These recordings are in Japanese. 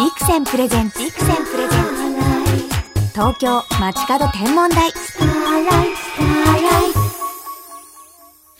ビクセンプレゼンツ。ビクセンプレゼンツ。東京街角天文台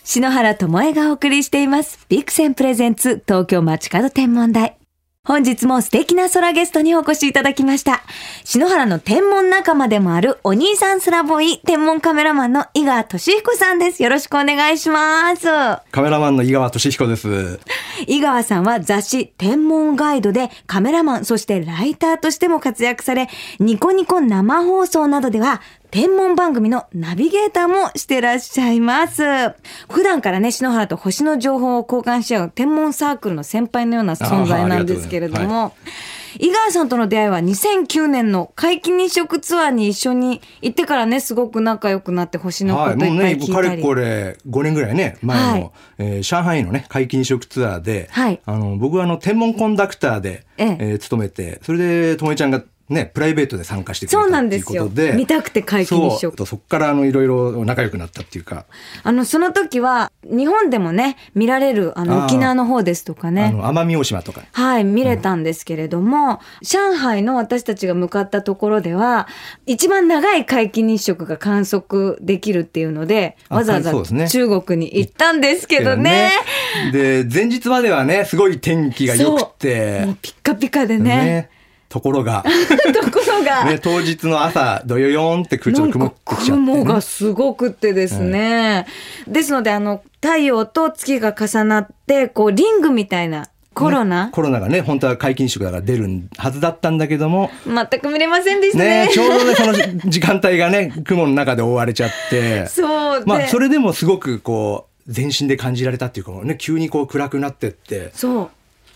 篠原智恵がお送りしていますビクセンプレゼンツ。東京街角天文台本日も素敵な空ゲストにお越しいただきました。篠原の天文仲間でもあるお兄さんスラボイ天文カメラマンの井川俊彦さんです。よろしくお願いします。カメラマンの井川俊彦です。井川さんは雑誌天文ガイドでカメラマン、そしてライターとしても活躍され、ニコニコ生放送などでは天文番組のナビゲーターもしてらっしゃいます。普段からね、篠原と星の情報を交換し合う天文サークルの先輩のような存在なんですけれども、井川さんとの出会いは2009年の皆既日食ツアーに一緒に行ってからね、すごく仲良くなって星のこはい、といっぱもうね、かい聞いたり。れこれ5年ぐらいね、前の、はい。えー上海のね、皆既日食ツアーで、はい。あの僕はあの天文コンダクターで、ええ。えー勤めて、それでともえちゃんがね、プライベートで参加してくれたそうなんっていうですよことで、見たくて皆既日食そう。とそこからあのいろいろ仲良くなったっていうか、あの、その時は、日本でもね、見られる、あの、沖縄の方ですとかあね。の奄美大島とか、はい、見れたんですけれども、上海の私たちが向かったところでは、一番長い皆既日食が観測できるっていうので、あわざわざね。中国に行ったんですけどね。で前日まではねすごい天気が良くて。もうピッカピカでね。ところが、ところが、ね、当日の朝どよよんってちょっと曇ってきちゃって、ね、雲がすごくってですね。ですので、あの、太陽と月が重なって、こう、リングみたいな、コロナ、コロナがね本当は皆既日食だから出るはずだったんだけども。全く見れませんでしたね。ねちょうどねその時間帯がね 雲の中で覆われちゃって。そうで、まあそれでもすごくこう全身で感じられたっていうかね急にこう暗くなってって。そう。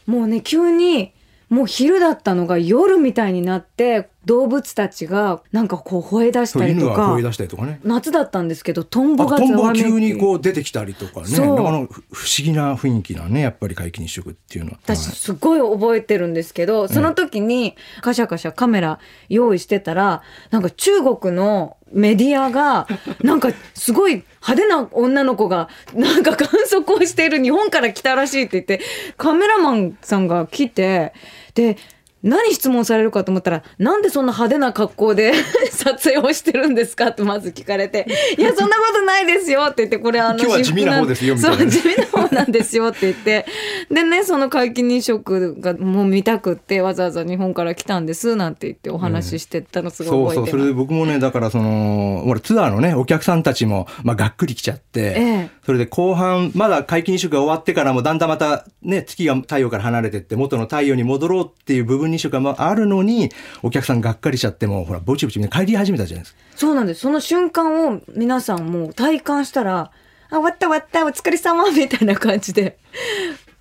もうね、急に、もう昼だったのが夜みたいになって、動物たちがなんかこう吠え出したりとか犬が声、出したりとかね。夏だったんですけど、トンボあトンボ急にこう出てきたりとかね。そう。なかなか不思議な雰囲気なねやっぱり皆既日食っていうのは。私はいすごい覚えてるんですけど、その時にカシャカシャカメラ用意してたら、なんか中国のメディアが、なんかすごい派手な女の子が、なんか観測をしている日本から来たらしいって言って、カメラマンさんが来て、で、何質問されるかと思ったら、なんでそんな派手な格好で 撮影をしてるんですかってまず聞かれて、いや、そんなことないですよって言って、これあの、今日は地味な方ですよみたいな、そう、地味な方なんですよって言って、でね、その皆既日食がもう見たくって、わざわざ日本から来たんですなんて言ってお話ししてたのすごい覚えて、うん、そうそう、それで僕もね、だからその、俺ツアーのね、お客さんたちも、まあ、がっくり来ちゃって、ええ、それで後半、まだ皆既日食が終わってからも、だんだんまたね、月が太陽から離れてって、元の太陽に戻ろうっていう部分に2週間もあるのに、お客さんがっかりしちゃっても、ほら、ぼちぼちみんな帰り始めたじゃないですか。そうなんです。その瞬間を皆さんもう体感したら、あ、終わった終わった、お疲れ様みたいな感じで。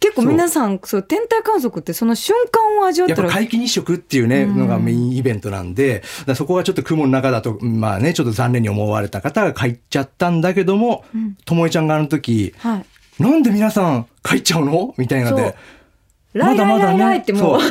結構皆さんそう天体観測ってその瞬間を味わったら皆既日食っていうね、うん、のがメインイベントなんでそこはちょっと雲の中だとまあねちょっと残念に思われた方が帰っちゃったんだけどもともえちゃんがあの時、はい、なんで皆さん帰っちゃうの？みたいなので。ライライライライってもう、ラ イ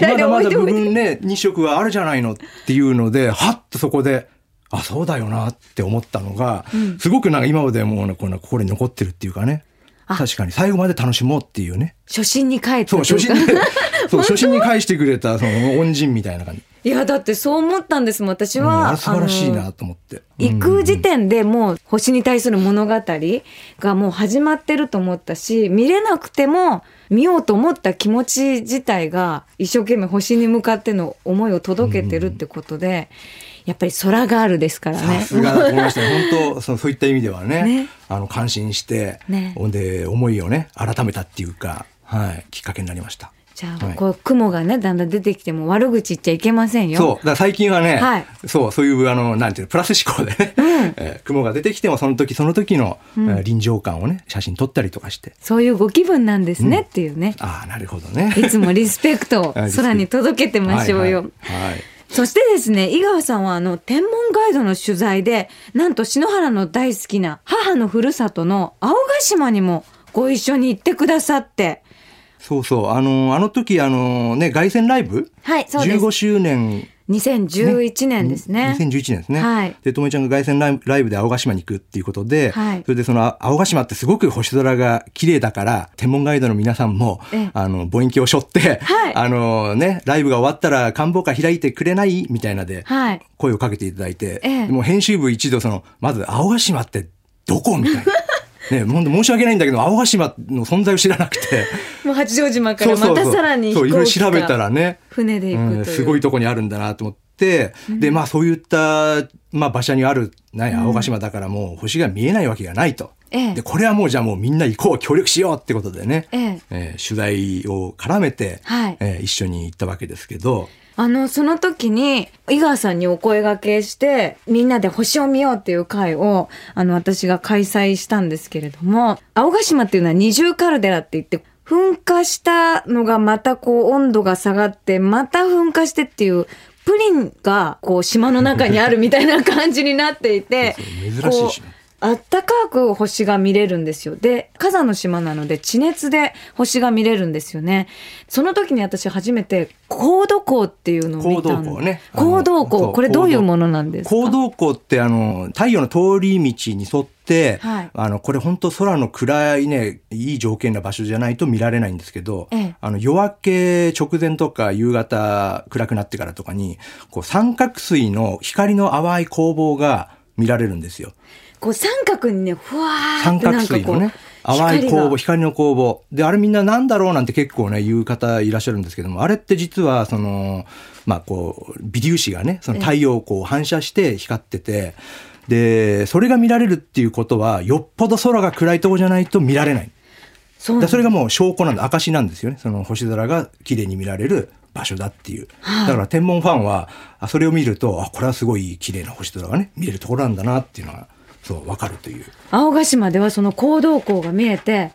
まだまだ部。分ね、日食はあるじゃないのっていうので、はっとそこで、あ、そうだよなって思ったのが、すごくなんか今までもうねこの心に残ってるっていうかね。あ確かに最後まで楽しもうっていうね。初心に帰ってそう、初心に、そう、初心に返してくれた、その恩人みたいな感じ。いや、だってそう思ったんですもん。私うんは。素晴らしいなと思って。行く時点でもう星に対する物語がもう始まってると思ったし見れなくても見ようと思った気持ち自体が一生懸命星に向かっての思いを届けてるってことで、やっぱり空があるですからさね。すがだと思いましたね。本当そうそういった意味ではね、ねあの感心して、ねで思いをね改めたっていうか、はい、きっかけになりました。じゃあ、はいこう雲がねだんだん出てきても悪口言っちゃいけませんよ。そう。だから最近はね、はいそう、そういう、あの、なんていうの、プラス思考でね、えー雲が出てきても、その時その時の、えー臨場感をね、写真撮ったりとかして。そういうご気分なんですねっていうね。ああ、なるほどね。いつもリスペクトをはい空に届けてましょうよ。はいはいはいそしてですね、井川さんはあの、天文ガイドの取材で、なんと篠原の大好きな母のふるさとの青ヶ島にもご一緒に行ってくださって。そうそう。あの、あの時、あの、ね、凱旋ライブ？はいそうです。15周年。2011年ですね。2011年ですね。はい。で、ともえちゃんが凱旋ライブライブで青ヶ島に行くっていうことで、はい。それでその青ヶ島ってすごく星空が綺麗だから、天文ガイドの皆さんもええ、あの、望遠鏡を背負って、はい。あのね、ライブが終わったら官房会開いてくれない？みたいなで、はい。声をかけていただいて、ええ。でもう編集部一度その、まず青ヶ島ってどこ？みたいな。ね、本当申し訳ないんだけど、青ヶ島の存在を知らなくて。もう八丈島からまたさらに飛そう、いろいろ調べたからね。船で行くう。うんすごいとこにあるんだなと思って、で、まあそういった、まあ場所にある、ね、青ヶ島だからもう星が見えないわけがないと。ええ。で、これはもうじゃあもうみんな行こう、協力しようってことでね、ええ。えー取材を絡めて、はい。えー一緒に行ったわけですけど、あの、その時に、井川さんにお声掛けして、みんなで星を見ようっていう会を、あの、私が開催したんですけれども、青ヶ島っていうのは二重カルデラって言って、噴火したのがまたこう温度が下がって、また噴火してっていう、プリンがこう島の中にあるみたいな感じになっていて 珍しいあったかく星が見れるんですよ。で、火山の島なので地熱で星が見れるんですよね。その時に私初めて高度光っていうのを見たん高ね高度光。これどういうものなんですか？行動光ってあの、太陽の通り道に沿って、はいあの、これ本当空の暗いね、いい条件な場所じゃないと見られないんですけど、ええあの、夜明け直前とか夕方暗くなってからとかに、こう三角錐の光の淡い光芒が見られるんですよ。こう三角にね、ふわー三ってなんかこう角錐のね、淡い光が芒、光の光芒。で、あれみんななんだろうなんて結構ね、言う方いらっしゃるんですけども、あれって実は、その、まあこう、微粒子がね、その太陽をこう反射して光ってて、で、それが見られるっていうことは、よっぽど空が暗いとこじゃないと見られない。そだそれがもう証拠なんだ、証なんですよね。その星空が綺麗に見られる場所だっていう。はいだから天文ファンは、あそれを見ると、あ、これはすごい綺麗な星空がね、見れるところなんだなっていうのが、そう、わかるという。青ヶ島ではその行動光が見えて、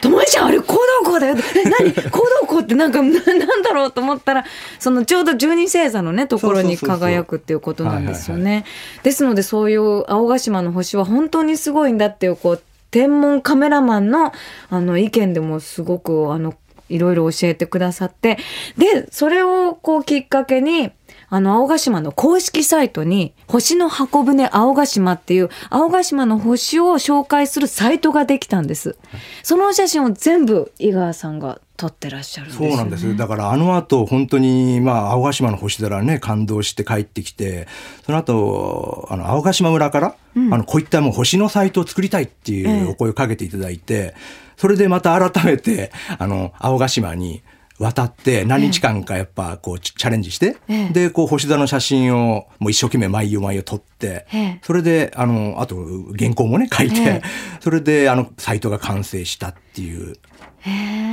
ともえちゃんあれ行動光だよ。え、何？行動光ってなんか、ななんだろうと思ったら、そのちょうど十二星座のね、ところに輝くっていうことなんですよはいね。ですのでそういう青ヶ島の星は本当にすごいんだっていう、こう、天文カメラマンのあの意見でもすごくあのいろいろ教えてくださって。でそれをこうきっかけにあの青ヶ島の公式サイトに星の箱舟青ヶ島っていう青ヶ島の星を紹介するサイトができたんです。そのお写真を全部井川さんが撮ってらっしゃるんですよ、ね、そうなんです。だからあの後本当にまあ青ヶ島の星空ね感動して帰ってきて、その後あの青ヶ島村から、あのこういったもう星のサイトを作りたいっていええ。うお声をかけていただいて、それでまた改めてあの青ヶ島に渡って何日間かやっぱこうチチャレンジして、ええ。でこう星空の写真をもう一生懸命毎夜毎夜撮って、ええ。それであのあと原稿もね書いて、ええ。それであのサイトが完成したっていう。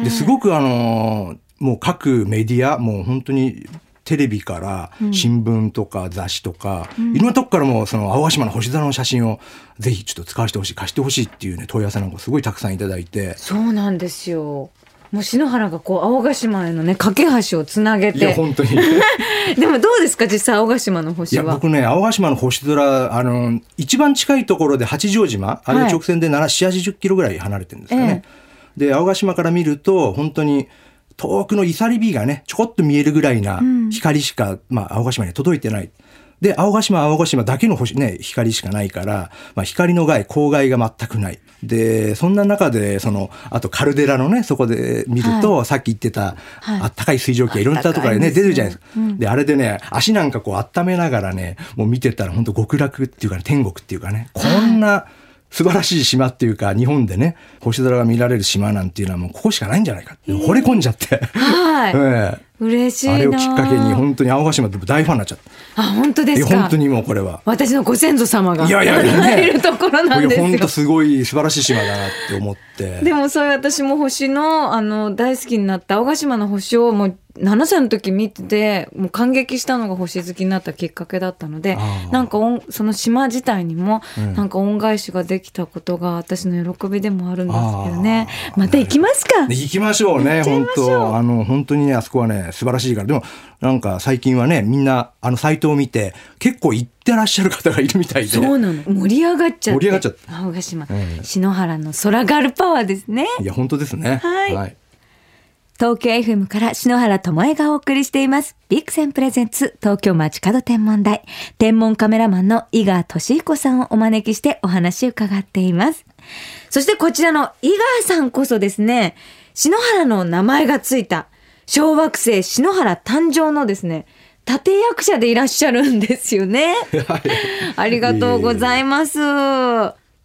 ですごくあのもう各メディアもう本当にテレビから新聞とか雑誌とか、いろんなとこからもその青ヶ島の星空の写真をぜひちょっと使わせてほしい貸してほしいっていうね問い合わせなんかすごいたくさんいただいて。そうなんですよ。もう篠原がこう青ヶ島へのね架け橋をつなげいやて本当に。でもどうですか実際青ヶ島のい星は？や僕ね青ヶ島の星空あの一番近いところで八丈島あれはい。直線で7 7 0キロぐらい離れてるんですよね。で青ヶ島から見ると本当に遠くのイサリビがねちょこっと見えるぐらいな光しか、まあ、青ヶ島には届いてない。で青ヶ島は青ヶ島だけの星、ね、光しかないから、まあ、光の害光害が全くない。でそんな中でそのあとカルデラのねそこで見ると、さっき言ってた、はいあったかい水蒸気がいろんなところでね出るじゃないですか。であれでね足なんかこう温めながらねもう見てたら本当極楽っていうかね天国っていうかねこんな素晴らしい島っていうか日本でね星空が見られる島なんていうのはもうここしかないんじゃないかって惚れ込んじゃって、はい、ええ。嬉しいなあれをきっかけに本当に青ヶ島って大ファンになっちゃった。あ本当でいすか？や本当にもうこれは。私のご先祖様がいやいやいやね。いるところなんですよ。本当すごい素晴らしい島だなって思って。でもそういう私も星のあの大好きになった青ヶ島の星をもう7歳の時見ててもう感激したのが星好きになったきっかけだったのでなんか恩その島自体にもうん。なんか恩返しができたことが私の喜びでもあるんですけどね。また行きますか。で行きましょうね、本当あの、本当にね、あそこはね、素晴らしいから。でも、なんか最近はね、みんな、あの、サイトを見て、結構行ってらっしゃる方がいるみたいで。そうなの。盛り上がっちゃって。盛り上がっちゃって。青ヶ島、ええ篠原の空ガルパワーですね。いや、本当ですね。はい東京 FM から篠原智恵がお送りしています。ビクセンプレゼンツ東京街角天文台。天文カメラマンの井川俊彦さんをお招きしてお話を伺っています。そしてこちらの井川さんこそですね、篠原の名前がついた小惑星篠原誕生のですね、立役者でいらっしゃるんですよね。ありがとうございます。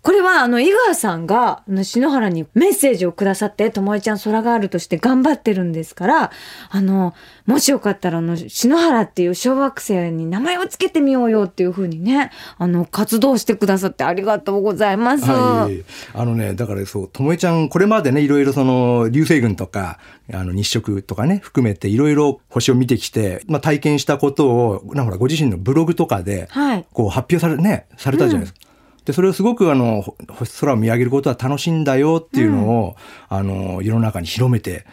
これはあの井川さんがあの篠原にメッセージをくださって、ともえちゃん空があるとして頑張ってるんですから、あの、もしよかったらあの篠原っていう小惑星に名前をつけてみようよっていうふうにね、あの活動してくださってありがとうございます。はい、あのね、だからそう、ともえちゃん、これまでね、いろいろその、流星群とか、あの、日食とかね、含めていろいろ星を見てきて、まあ、体験したことを、なんかほら、ご自身のブログとかで、はいこう、発表され、ね、されたじゃないですか。で、それをすごくあの、空を見上げることは楽しいんだよっていうのを、あの、世の中に広めて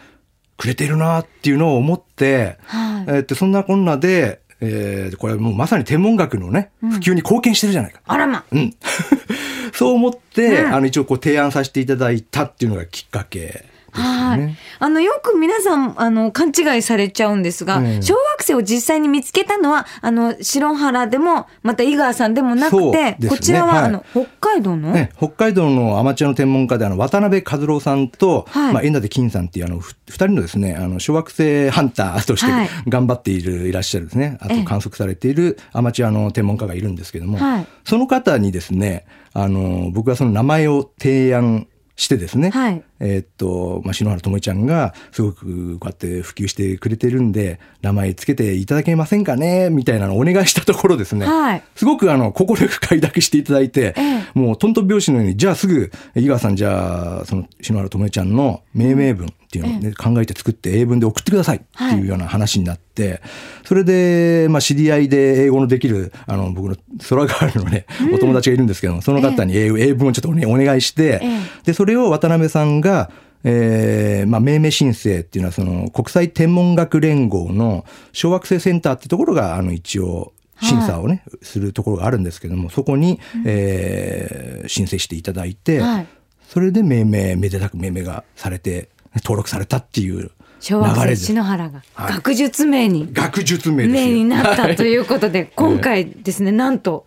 くれてるなっていうのを思って、はいえーってそんなこんなで、えーこれもうまさに天文学のね、普及に貢献してるじゃないか。あらま。うん。そう思って、うんあの、一応こう提案させていただいたっていうのがきっかけはい。ね。。あの、よく皆さん、あの、勘違いされちゃうんですが、うん小惑星を実際に見つけたのは、あの、白原でも、また井川さんでもなくて、ね。こちらは、はいあの、北海道の、ね、北海道のアマチュアの天文家であの渡辺和郎さんと、はい。まあ、遠舘金さんっていうあのふ二人のですねあの小惑星ハンターとしてはい。頑張っている、いらっしゃるですね。あええ。と観測されているアマチュアの天文家がいるんですけども、はい。その方にですねあの僕はその名前を提案してですね、はい。えーっと、まあ、篠原智恵ちゃんがすごくこうやって普及してくれてるんで名前つけていただけませんかねみたいなのをお願いしたところですね、はい。すごくあの、快く快諾していただいて、ええ。もうトントン拍子のように、じゃあすぐ、井川さん、じゃあ、その、篠原智恵ちゃんの命名文っていうのをね、考えて作って英文で送ってくださいっていうような話になって、それで、まあ、知り合いで英語のできる、あの、僕の空ガールのね、お友達がいるんですけども、その方に英英文をちょっとね、お願いして、ええ。で、それを渡辺さんが、えーまあ、命名申請っていうのは、その、国際天文学連合の小惑星センターってところが、あの、一応、審査をね、するところがあるんですけども、そこに、えー申請していただいて、はい。それで命名、めでたく命名がされて、登録されたっていう小惑星流れです。篠原が、はい学術名に、学術名。名になったということで、今回ですね、なんと、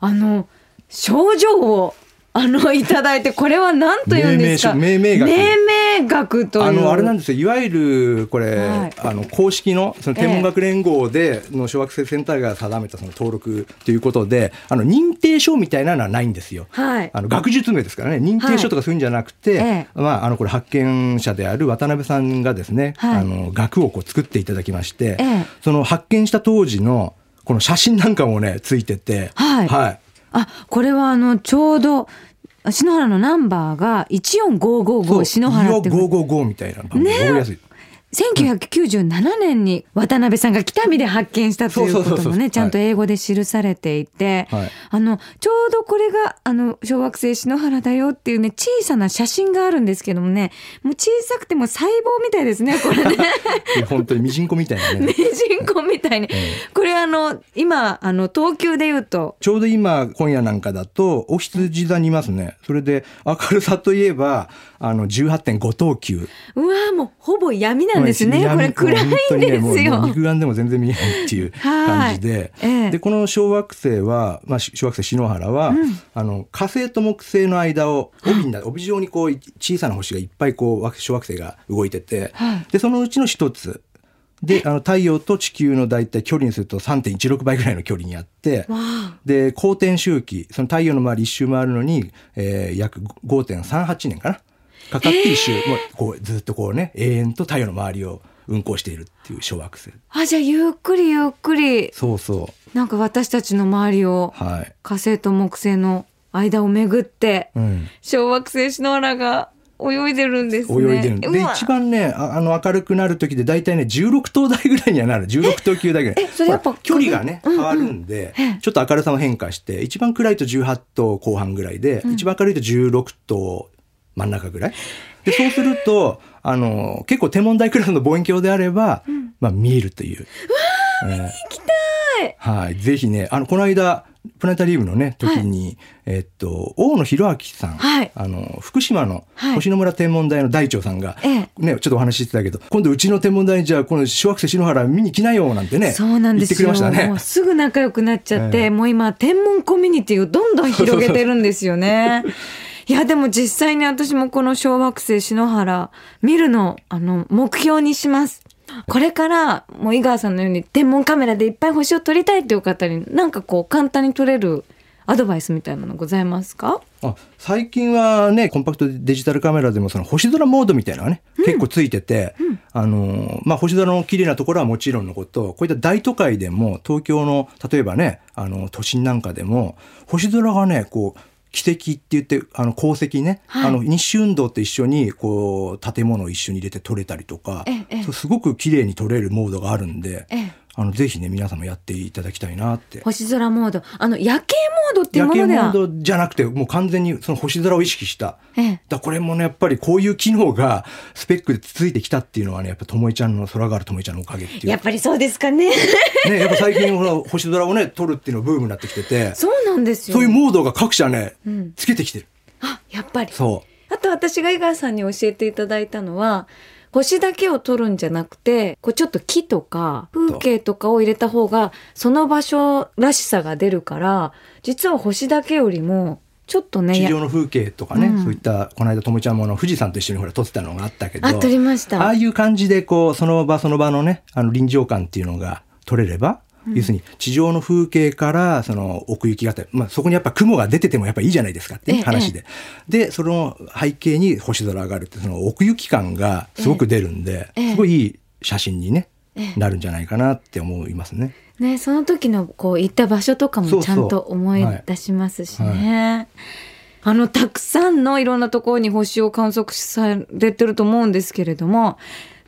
あの、症状を、あの、いただいて、これは何と言うんですか？命名書命名学命名学という。あの、あれなんですよ。いわゆる、これ、はいあの、公式の、その天文学連合で、の小惑星センターが定めたその登録ということで、あの、認定書みたいなのはないんですよ。はいあの、学術名ですからね。認定書とかそういうんじゃなくて、ええまあ、あの、これ発見者である渡辺さんがですね、はいあの、学をこう作っていただきまして、ええその発見した当時の、この写真なんかもね、ついてて、はいはい。あ、これはあの、ちょうど、篠原のナンバーが14555篠原っていう。555みたいな番組、覚えやすい。1997年に渡辺さんが北見で発見したということもね、ちゃんと英語で記されていて、はいあの、ちょうどこれが、あの、小惑星篠原だよっていうね、小さな写真があるんですけどもね、もう小さくても細胞みたいですね、これね。本当にミジンコみたいなね。ミジンコみたいに。これあの、今、あの、東急で言うと、ちょうど今、今夜なんかだと、お羊座にいますね。それで、明るさといえば、あの、18.5等級。うわーもうほぼ闇なんですね。闇これ暗いんですよ。肉眼でも全然見えないっていう感じで。はいええで、この小惑星は、まあ、し小惑星篠原は、あの、火星と木星の間を、帯にな帯状にこう、小さな星がいっぱいこう、惑小惑星が動いてて、はいで、そのうちの一つ。で、あの、太陽と地球の大体距離にすると3.16倍ぐらいの距離にあって、で、公転周期、その太陽の周り一周回るのに、えー約5.38年かな。かかって一周、もうこうずっとこうね、永遠と太陽の周りを運行しているっていう小惑星。あ、じゃあゆっくりゆっくり、そうそなんか私たちの周りをう。はい。火星と木星の間を巡って、うん。小惑星篠原が泳いでるんですね。泳いでるんで。一番ね、ああの、明るくなる時で大体ね、16頭台ぐらいにはなる。16頭級台ぐらい。えそれやっぱ距離がね、うんうん変わるんで、ええちょっと明るさも変化して、一番暗いと18頭後半ぐらいで、一番明るいと16頭真ん中ぐらい？で、そうすると、あの、結構天文台クラスの望遠鏡であれば、まあ見えるという。うわー、見に行きたいはい。ぜひね、あの、この間、プラネタリウムのね時に、えっと大野博明さん、はいあの福島のはい星野村天文台の大長さんが、ええねちょっとお話ししてたけど今度うちの天文台にじゃあこの小惑星篠原見に来なよなんてねそうなんですよ。言ってくれましたねもう。すぐ仲良くなっちゃって、ええもう今天文コミュニティをどんどん広げてるんですよね。いやでも実際に私もこの小惑星篠原見るのあの目標にします。これからもう井川さんのように天文カメラでいっぱい星を撮りたいという方になんかこう簡単に撮れるアドバイスみたいなのございますか？あ最近はねコンパクトデジタルカメラでもその星空モードみたいなのがね、結構ついてて、あのまあ、星空の綺麗なところはもちろんのことこういった大都会でも東京の例えばねあの都心なんかでも星空がねこう奇跡って言ってあの鉱石ね、はい。あの日誌運動と一緒にこう建物を一緒に入れて撮れたりとか。すごく綺麗に撮れるモードがあるんで、ええあのぜひね皆さんもやっていただきたいなって。星空モード。あの夜景モードっていう夜景モものでは。ードじゃなくてもう完全にその星空を意識した。ええ。だこれもねやっぱりこういう機能がスペックでついてきたっていうのはねやっぱともいちゃんの空があるともいちゃんのおかげっていう。やっぱりそうですかね。ねやっぱ最近ほら星空をね撮るっていうのブームになってきてて。そうなんですよ。そういうモードが各社ね、ん。つけてきてる。あやっぱり。そう。あと私が井川さんに教えていただいたのは星だけを撮るんじゃなくてこうちょっと木とか風景とかを入れた方がその場所らしさが出るから実は星だけよりもちょっとねや地上の風景とかね、うん。そういったこの間ともいちゃんもあの富士山と一緒にほら撮ってたのがあったけどあ撮りました。ああいう感じでこうその場その場のねあの臨場感っていうのが撮れれば、要するに地上の風景からその奥行きがあって、まあ、そこにやっぱ雲が出ててもやっぱいいじゃないですかっていうええ話で、でその背景に星空があるってその奥行き感がすごく出るんで、ええ。すごいいい写真にね、ええ。なるんじゃないかなって思いますね。ねその時のこう行った場所とかそうそう。もちゃんと思い出しますしね。あのたくさんのいろんなところに星を観測されてると思うんですけれども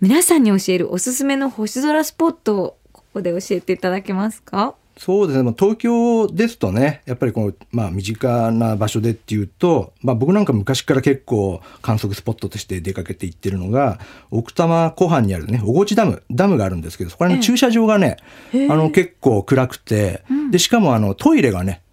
皆さんに教えるおすすめの星空スポットをここで教えていただけますか？そうですね。まあ東京ですとね、やっぱりこう、まあ身近な場所でっていうと、まあ僕なんか昔から結構観測スポットとして出かけて行ってるのが、奥多摩湖畔にあるね、小河内ダム、ダムがあるんですけど、そこら辺の駐車場がね、へえ。あの結構暗くて、で、しかもあのトイレがね、き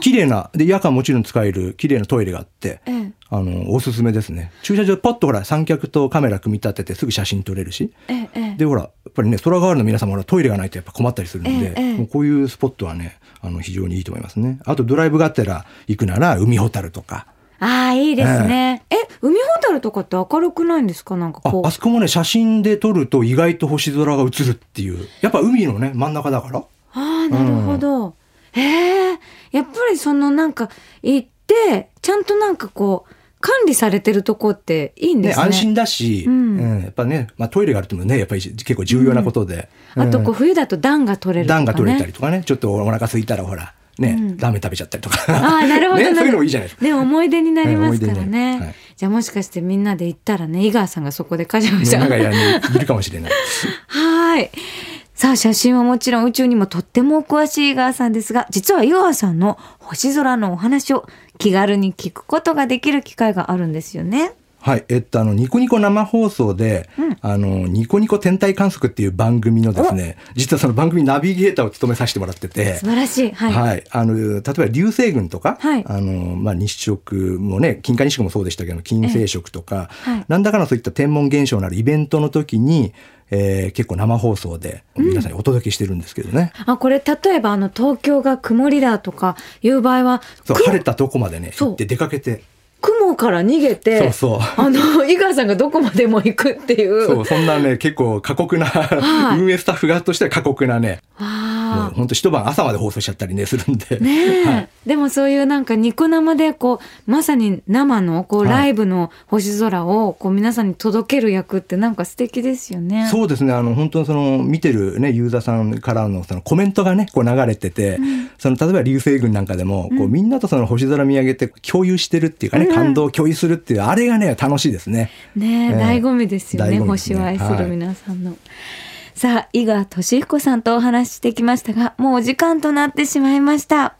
綺麗な、で、夜間もちろん使える綺麗なトイレがあって、ええ。あの、おすすめですね。駐車場ポッとほら三脚とカメラ組み立ててすぐ写真撮れるし、えでほらやっぱりね空ガールの皆様ほらトイレがないとやっぱ困ったりするんで、もうこういうスポットはねあの非常にいいと思いますね。あとドライブがてら行くなら海ほたるとか。ああいいですね。え海ほたるとかって明るくないんですか？なんかこう。ああそこもね写真で撮ると意外と星空が映るっていう。やっぱ海のね真ん中だから。ああなるほど。へえやっぱりそのなんか行ってちゃんとなんかこう管理されてるとこっていいんですね。安心だし、うんうんやっぱね、まあ、トイレがあるってもねやっぱり結構重要なことで、あとこううん冬だと暖が取れるとかね。暖が取れたりとかねちょっとお腹空いたらほらね、うんラーメン食べちゃったりとかああなるほど。ね、そういうのもいいじゃないですかでも思い出になりますからね。じゃあもしかしてみんなで行ったらね井川さんがそこでカシャカシャ。なんかいるかもしれない はい。さあ、写真はもちろん宇宙にもとってもお詳しい井川さんですが、実は井川さんの星空のお話を気軽に聞くことができる機会があるんですよね。はい、えっと、あの、ニコニコ生放送で、うん。あの、ニコニコ天体観測っていう番組のですね、実はその番組ナビゲーターを務めさせてもらってて。素、晴らしい。はい。はい、あの、例えば流星群とか、はい。あの、まあ、日食もね、金環日食もそうでしたけど、金星食とか、えはい。何らかのそういった天文現象のあるイベントの時に、えー結構生放送で皆さんにお届けしてるんですけどね。あ、これ例えばあの東京が曇りだとかいう場合は、そう、雲晴れたとこまでね、行って出かけて、雲から逃げて、そうそうあの、井川さんがどこまでも行くっていう。そう、そんなね、結構過酷な、はい運営スタッフ側としては過酷なね、あ。本当一晩朝まで放送しちゃったりねするんで。ねえ、はいでもそういうなんかニコ生でこうまさに生のこうはいライブの星空をこう皆さんに届ける役ってなんか素敵ですよね。そうですね。あの、本当にその、見てるね、ユーザーさんからのそのコメントがね、こう流れてて、その、例えば流星群なんかでも、こう、みんなとその星空見上げて共有してるっていうかね、うん感動を共有するっていう、あれがね、楽しいですね。ねえ、ええ醍醐味ですよねね星を愛するはい皆さんの。さあ伊賀俊彦さんとお話ししてきましたがもうお時間となってしまいました。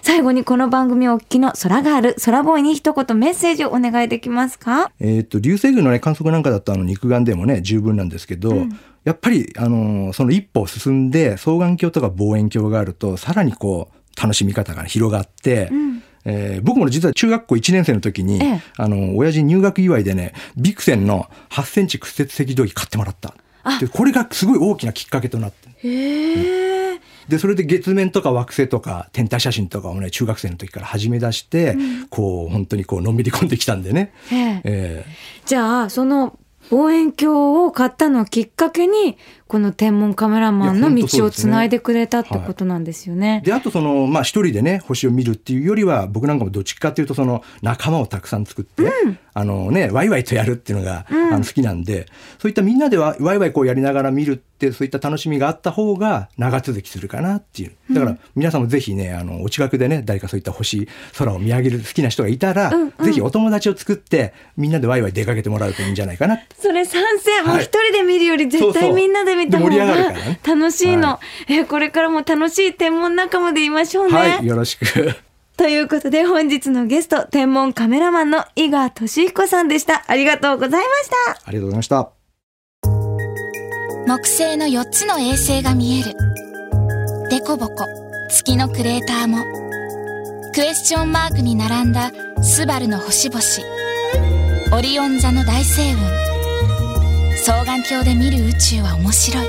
最後にこの番組をお聞きの空ガール空ボーイに一言メッセージをお願いできますか？えっ、と、流星群のね、観測なんかだと、あの、肉眼でもね、十分なんですけど、やっぱり、あの、その一歩進んで、双眼鏡とか望遠鏡があると、さらにこう、楽しみ方が広がって、うん。えー僕も実は中学校1年生の時に、ええ。あの、親父入学祝いでね、ビクセンの8センチ屈折赤道儀買ってもらった。で、これがすごい大きなきっかけとなって。へえ。で、それで月面とか惑星とか天体写真とかをね、中学生の時から始め出して、こう、本当にこう、のめり込んできたんでね。えええじゃあその望遠鏡を買ったのをきっかけにこの天文カメラマンの道をつないでくれたってことなんですよね。ー。で、あとその、まあ一人でね、星を見るっていうよりは、僕なんかもどっちかっていうと、その仲間をたくさん作って、あのね、ワイワイとやるっていうのが、あの好きなんで、そういったみんなではワイワイこうやりながら見るって、そういった楽しみがあった方が長続きするかなっていう。だから皆さんもぜひね、あの、お近くでね、誰かそういった星、空を見上げる好きな人がいたら、うんうん。ぜひお友達を作って、みんなでワイワイ出かけてもらうといいんじゃないかなそれ賛成、もうはい。一人で見るより絶対みんなで見た方で盛り上がるがからね。楽しいの、はえこれからも楽しい天文仲間でいましょうね。はい、よろしく。ということで本日のゲスト天文カメラマンの井川俊彦さんでした。ありがとうございました。ありがとうございました。木星の4つの衛星が見える。デコボコ月のクレーターも。クエスチョンマークに並んだスバルの星々。オリオン座の大星雲双眼鏡で見る宇宙は面白い。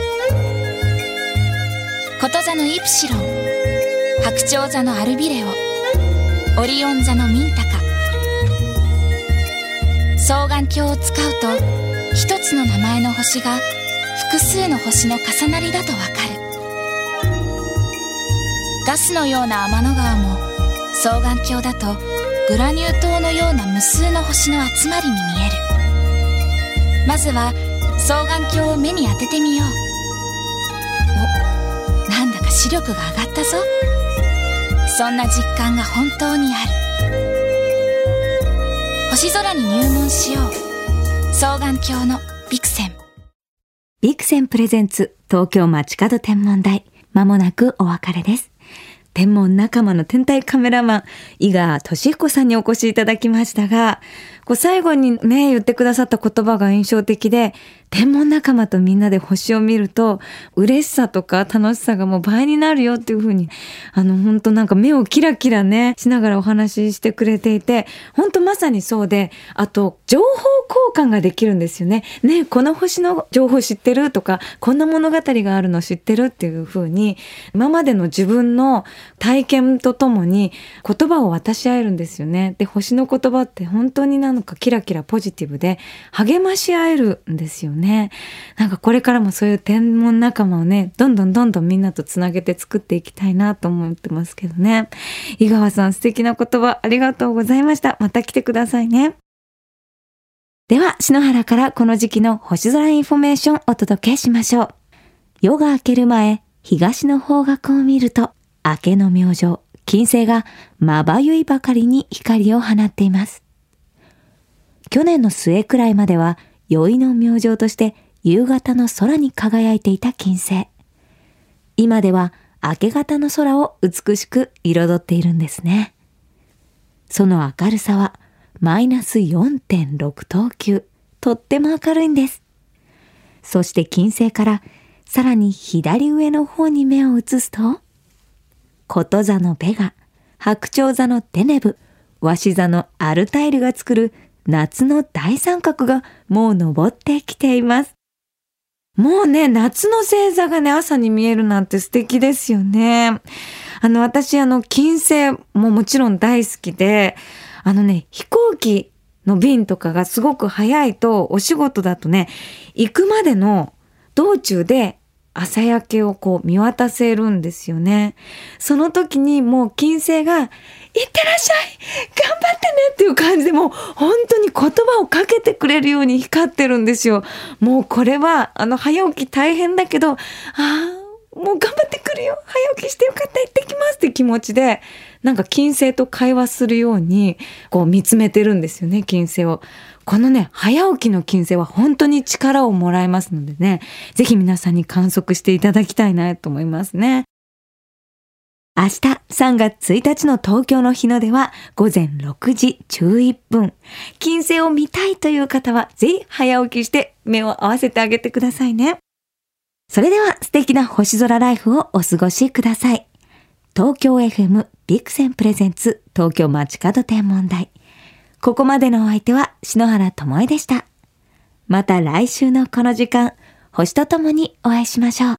こと座のイプシロン白鳥座のアルビレオオリオン座のミンタカ。双眼鏡を使うと一つの名前の星が複数の星の重なりだとわかる。ガスのような天の川も双眼鏡だとグラニュー糖のような無数の星の集まりに見える。まずは双眼鏡を目に当ててみよう。おなんだか視力が上がったぞ。そんな実感が本当にある。星空に入門しよう。双眼鏡のビクセン。ビクセンプレゼンツ東京街角天文台。まもなくお別れです。天文仲間の天体カメラマン井川俊彦さんにお越しいただきましたがこう最後にね言ってくださった言葉が印象的で天文仲間とみんなで星を見ると嬉しさとか楽しさがもう倍になるよっていう風にあの本当なんか目をキラキラねしながらお話ししてくれていて本当まさにそうであと情報交換ができるんですよね。ねこの星の情報知ってるとかこんな物語があるの知ってるっていう風に今までの自分の体験とともに言葉を渡し合えるんですよね。で星の言葉って本当になんかキラキラポジティブで励まし合えるんですよね。なんかこれからもそういう天文仲間をねどんどんどんどんみんなとつなげて作っていきたいなと思ってますけどね。井川さん素敵な言葉ありがとうございました。また来てくださいね。では、篠原からこの時期の星空インフォメーションお届けしましょう。夜が明ける前、東の方角を見ると、明けの明星、金星がまばゆいばかりに光を放っています。去年の末くらいまでは、宵の明星として夕方の空に輝いていた金星。今では明け方の空を美しく彩っているんですね。その明るさはマイナス4.6等級。とっても明るいんです。そして金星からさらに左上の方に目を移すと、こと座のベガ、白鳥座のテネブ、鷲座のアルタイルが作る夏の大三角がもう登ってきています。もうね、夏の星座がね、朝に見えるなんて素敵ですよね。あの、私、あの、金星ももちろん大好きで、あのね、飛行機の便とかがすごく早いと、お仕事だとね、行くまでの道中で朝焼けをこう見渡せるんですよね。その時にもう金星が、いってらっしゃい頑張ってねっていう感じでもう本当に言葉をかけてくれるように光ってるんですよ。もうこれはあの早起き大変だけど、ああ、もう頑張ってくるよ早起きしてよかった行ってきますって気持ちで、なんか金星と会話するようにこう見つめてるんですよね、金星を。このね、早起きの金星は本当に力をもらえますのでね、ぜひ皆さんに観測していただきたいなと思いますね。明日3月1日の東京の日の出は午前6時11分。金星を見たいという方はぜひ早起きして目を合わせてあげてくださいね。それでは素敵な星空ライフをお過ごしください。東京 FM ビクセンプレゼンツ東京街角天文台。ここまでのお相手は篠原智恵でした。また来週のこの時間、星とともにお会いしましょう。